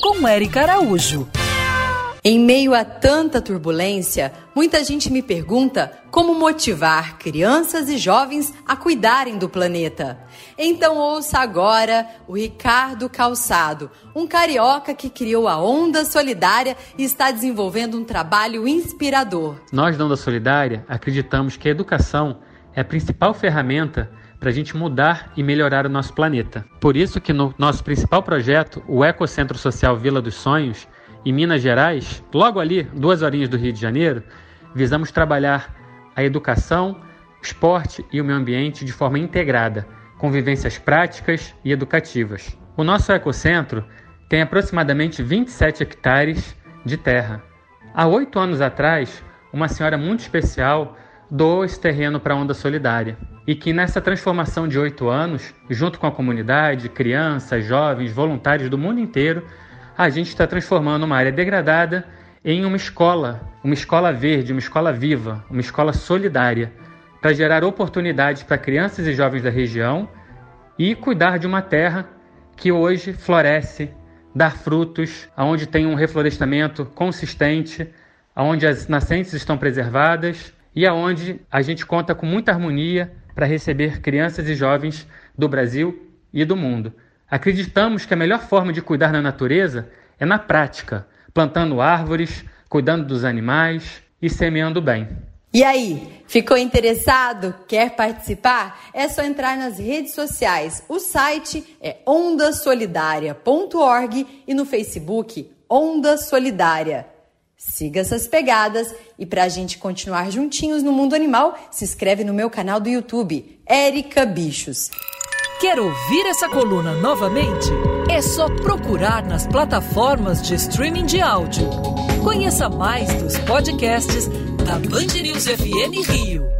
Com Eric Araújo. Em meio a tanta turbulência, muita gente me pergunta como motivar crianças e jovens a cuidarem do planeta. Então ouça agora o Ricardo Calçado, um carioca que criou a Onda Solidária e está desenvolvendo um trabalho inspirador. Nós da Onda Solidária acreditamos que a educação é a principal ferramenta para a gente mudar e melhorar o nosso planeta. Por isso que no nosso principal projeto, o Ecocentro Social Vila dos Sonhos, em Minas Gerais, logo ali, duas horinhas do Rio de Janeiro, visamos trabalhar a educação, esporte e o meio ambiente de forma integrada, com vivências práticas e educativas. O nosso ecocentro tem aproximadamente 27 hectares de terra. Há oito anos atrás, uma senhora muito especial doou esse terreno para a Onda Solidária. E que nessa transformação de oito anos, junto com a comunidade, crianças, jovens, voluntários do mundo inteiro, a gente está transformando uma área degradada em uma escola, uma escola verde, uma escola viva, uma escola solidária, para gerar oportunidades para crianças e jovens da região e cuidar de uma terra que hoje floresce, dá frutos, aonde tem um reflorestamento consistente, aonde as nascentes estão preservadas e aonde a gente conta com muita harmonia para receber crianças e jovens do Brasil e do mundo. Acreditamos que a melhor forma de cuidar da natureza é na prática, plantando árvores, cuidando dos animais e semeando bem. E aí, ficou interessado? Quer participar? É só entrar nas redes sociais. O site é ondasolidaria.org e no Facebook Onda Solidária. Siga essas pegadas e para a gente continuar juntinhos no mundo animal, se inscreve no meu canal do YouTube, Érica Bichos. Quer ouvir essa coluna novamente? É só procurar nas plataformas de streaming de áudio. Conheça mais dos podcasts da Band News FM Rio.